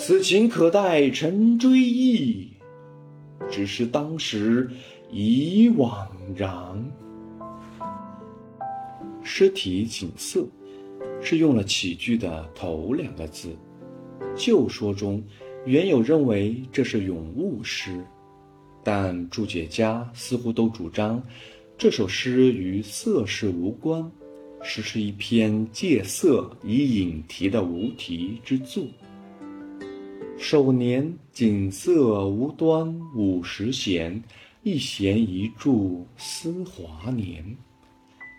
此情可待成追忆，只是当时已惘然。诗题《锦瑟》是用了起句的头两个字。旧说中原有认为这是咏物诗，但注解家似乎都主张这首诗与色事无关，实是一篇借色以引题的无题之作。首年锦瑟无端五十弦，一弦一柱思华年。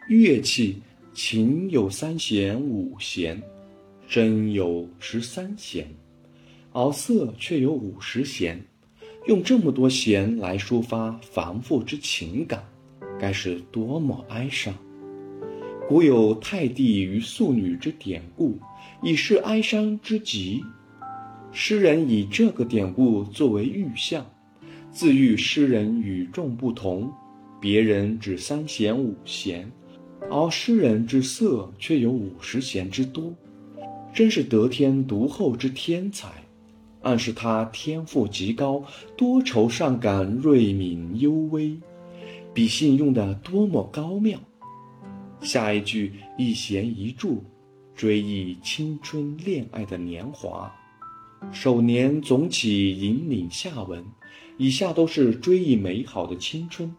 乐器琴有三弦五弦，筝有十三弦，而瑟却有五十弦。用这么多弦来抒发繁复之情感，该是多么哀伤！古有太帝与素女之典故，已是哀伤之极。诗人以这个典故作为喻象，自喻诗人与众不同，别人只三弦五弦，而诗人之色却有五十弦之多，真是得天独厚之天才，暗示他天赋极高，多愁善感，锐敏幽微，笔性用得多么高妙。下一句一弦一柱，追忆青春恋爱的年华。首年总起引领下文，以下都是追忆美好的青春，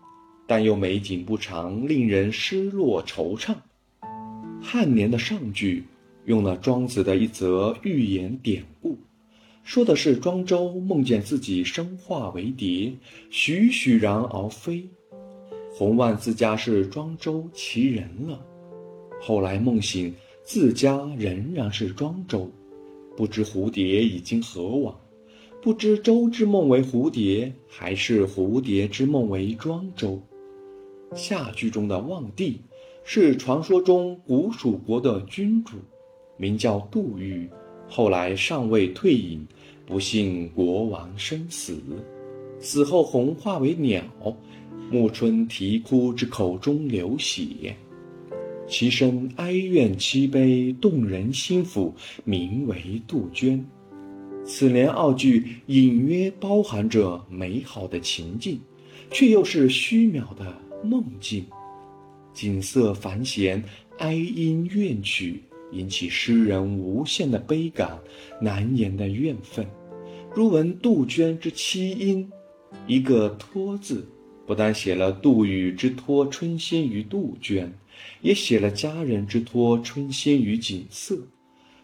但又美景不长，令人失落惆怅。汉年的上句用了庄子的一则寓言典故，说的是庄周梦见自己生化为蝶，栩栩然而飞，洪万自家是庄周其人了。后来梦醒，自家仍然是庄周。不知蝴蝶已经何往，不知周之梦为蝴蝶，还是蝴蝶之梦为庄周。下句中的望帝是传说中古蜀国的君主，名叫杜预，后来尚未退隐，不幸国王身死，死后魂化为鸟，暮春啼哭之口中流血。其声哀怨凄悲，动人心腑，名为杜鹃。此联二句隐约包含着美好的情境，却又是虚渺的梦境。景色繁弦，哀音怨曲，引起诗人无限的悲感，难言的怨愤。如闻杜鹃之凄音，一个“托”字，不但写了杜宇之托春心于杜鹃。也写了佳人之托春心于锦瑟，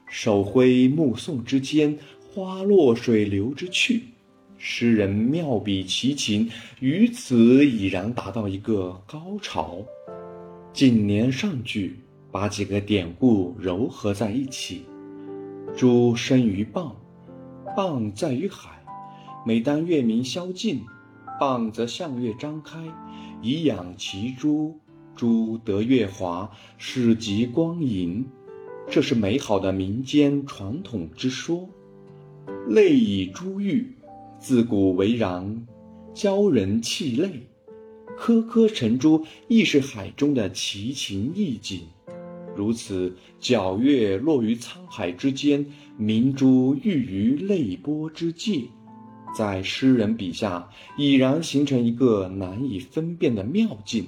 手挥目送之间，花落水流之去。诗人妙笔奇情，于此已然达到一个高潮。近年上句把几个典故糅合在一起：珠生于蚌，蚌在于海。每当月明宵尽，蚌则向月张开，以养其珠。珠得月华，始极光盈，这是美好的民间传统之说。泪以珠玉，自古为然，教人泣泪。颗颗成珠，亦是海中的奇情异景。如此皎月落于沧海之间，明珠玉于泪波之界，在诗人笔下已然形成一个难以分辨的妙境。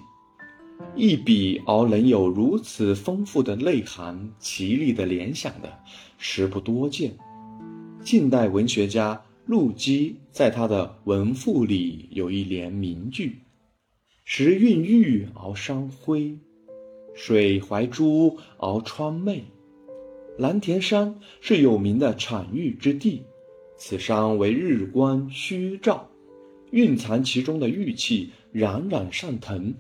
一笔而能有如此丰富的内涵、奇丽的联想的，实不多见。近代文学家陆机在他的《文赋》里有一联名句：“时韵玉而伤辉，水怀珠而川媚。”蓝田山是有名的产玉之地，此山为日光虚照，蕴藏其中的玉气，冉冉上腾。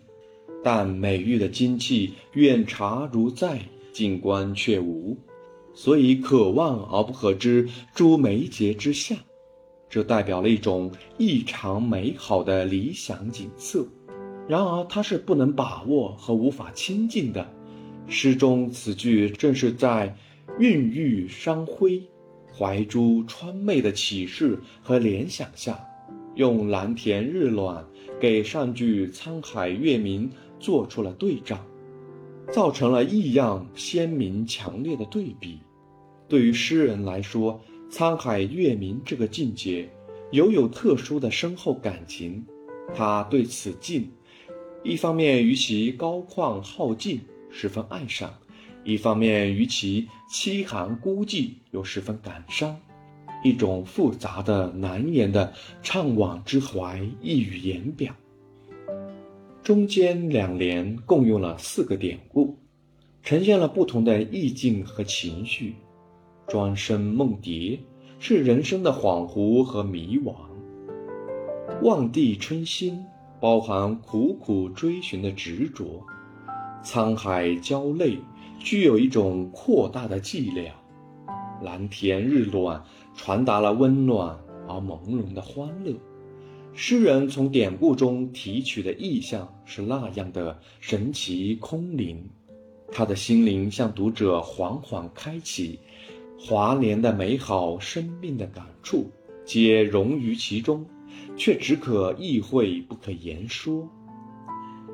但美玉的精气远茶如在，静观却无，所以可望而不可知。诸眉睫之下，这代表了一种异常美好的理想景色。然而，它是不能把握和无法亲近的。诗中此句正是在孕育山辉、怀珠川媚的启示和联想下，用蓝田日暖给上句沧海月明做出了对仗，造成了异样鲜明强烈的对比。对于诗人来说，沧海月明这个境界，犹有特殊的深厚感情。他对此境。一方面于其高旷浩静十分爱赏，一方面于其凄寒孤寂又十分感伤，一种复杂的难言的怅惘之怀溢于言表。中间两联共用了四个典故，呈现了不同的意境和情绪。庄生梦蝶是人生的恍惚和迷惘，望帝春心。包含苦苦追寻的执着，沧海交泪，具有一种扩大的寂寥；蓝田日暖，传达了温暖而朦胧的欢乐。诗人从典故中提取的意象是那样的神奇空灵，他的心灵向读者缓缓开启，华年的美好、生命的感触，皆融于其中。却只可意会，不可言说。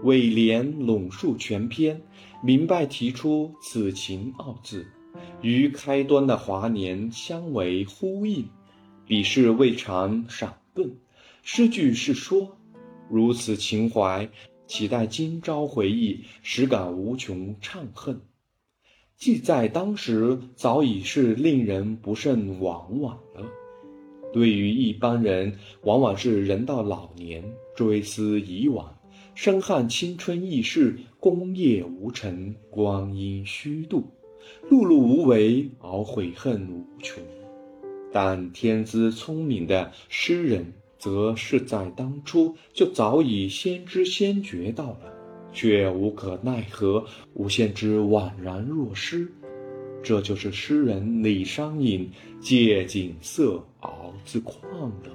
尾联拢述全篇，明白提出此情二字，与开端的华年相为呼应。彼事未尝闪顿，诗句是说，如此情怀，岂待今朝回忆，实感无穷怅恨。既在当时，早已是令人不胜往往了。对于一般人，往往是人到老年，追思以往，深憾青春易逝，功业无成，光阴虚度，碌碌无为而悔恨无穷。但天资聪明的诗人，则是在当初就早已先知先觉到了，却无可奈何，无限之宛然若失。这就是诗人李商隐借景色而自况的。